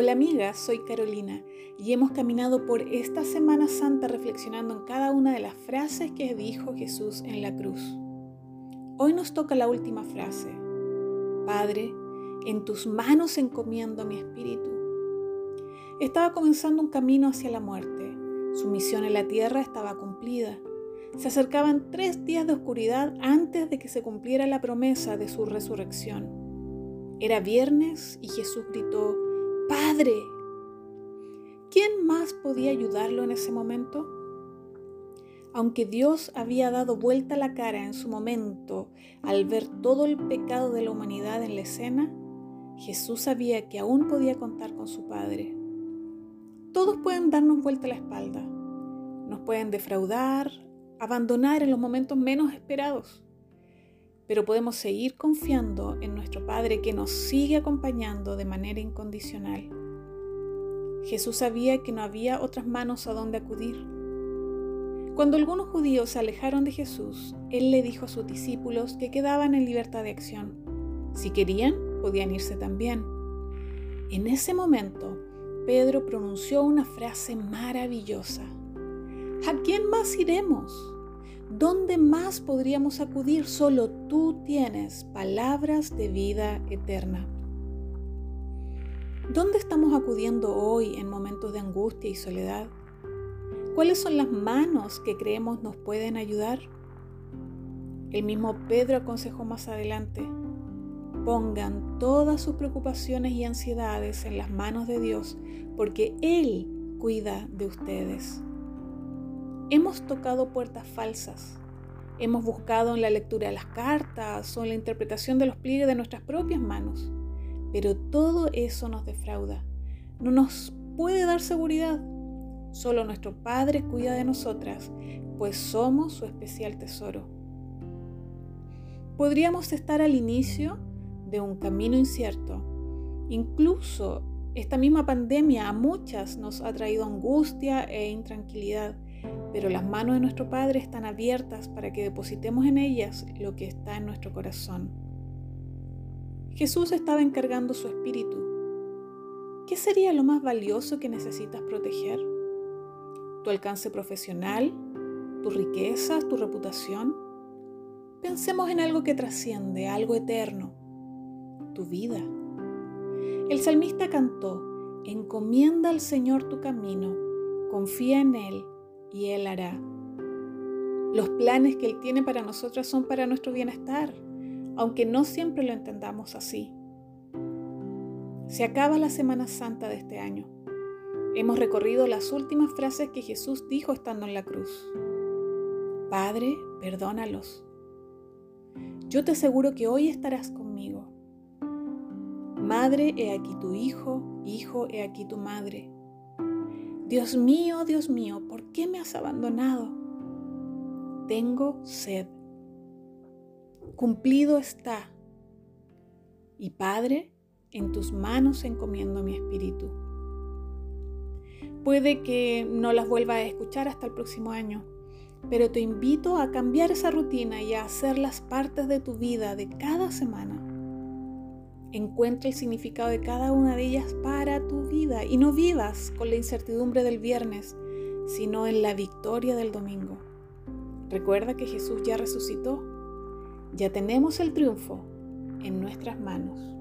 Hola amigas, soy Carolina y hemos caminado por esta Semana Santa reflexionando en cada una de las frases que dijo Jesús en la cruz. Hoy nos toca la última frase. Padre, en tus manos encomiendo mi espíritu. Estaba comenzando un camino hacia la muerte. Su misión en la tierra estaba cumplida. Se acercaban tres días de oscuridad antes de que se cumpliera la promesa de su resurrección. Era viernes y Jesús gritó, Padre. ¿Quién más podía ayudarlo en ese momento? Aunque Dios había dado vuelta la cara en su momento al ver todo el pecado de la humanidad en la escena, Jesús sabía que aún podía contar con su Padre. Todos pueden darnos vuelta la espalda, nos pueden defraudar, abandonar en los momentos menos esperados pero podemos seguir confiando en nuestro Padre que nos sigue acompañando de manera incondicional. Jesús sabía que no había otras manos a donde acudir. Cuando algunos judíos se alejaron de Jesús, Él le dijo a sus discípulos que quedaban en libertad de acción. Si querían, podían irse también. En ese momento, Pedro pronunció una frase maravillosa. ¿A quién más iremos? ¿Dónde más podríamos acudir? Solo tú tienes palabras de vida eterna. ¿Dónde estamos acudiendo hoy en momentos de angustia y soledad? ¿Cuáles son las manos que creemos nos pueden ayudar? El mismo Pedro aconsejó más adelante, pongan todas sus preocupaciones y ansiedades en las manos de Dios, porque Él cuida de ustedes. Hemos tocado puertas falsas. Hemos buscado en la lectura de las cartas o en la interpretación de los pliegues de nuestras propias manos. Pero todo eso nos defrauda. No nos puede dar seguridad. Solo nuestro Padre cuida de nosotras, pues somos su especial tesoro. Podríamos estar al inicio de un camino incierto. Incluso esta misma pandemia a muchas nos ha traído angustia e intranquilidad pero las manos de nuestro Padre están abiertas para que depositemos en ellas lo que está en nuestro corazón. Jesús estaba encargando su espíritu. ¿Qué sería lo más valioso que necesitas proteger? ¿Tu alcance profesional? ¿Tus riquezas? ¿Tu reputación? Pensemos en algo que trasciende, algo eterno, tu vida. El salmista cantó, encomienda al Señor tu camino, confía en Él y Él hará. Los planes que Él tiene para nosotras son para nuestro bienestar, aunque no siempre lo entendamos así. Se acaba la Semana Santa de este año. Hemos recorrido las últimas frases que Jesús dijo estando en la cruz. Padre, perdónalos. Yo te aseguro que hoy estarás conmigo. Madre, he aquí tu hijo, hijo, he aquí tu madre. Dios mío, Dios mío, ¿por qué me has abandonado? Tengo sed. Cumplido está. Y Padre, en tus manos encomiendo mi espíritu. Puede que no las vuelva a escuchar hasta el próximo año, pero te invito a cambiar esa rutina y a hacerlas partes de tu vida de cada semana. Encuentra el significado de cada una de ellas para tu vida y no vivas con la incertidumbre del viernes, sino en la victoria del domingo. Recuerda que Jesús ya resucitó. Ya tenemos el triunfo en nuestras manos.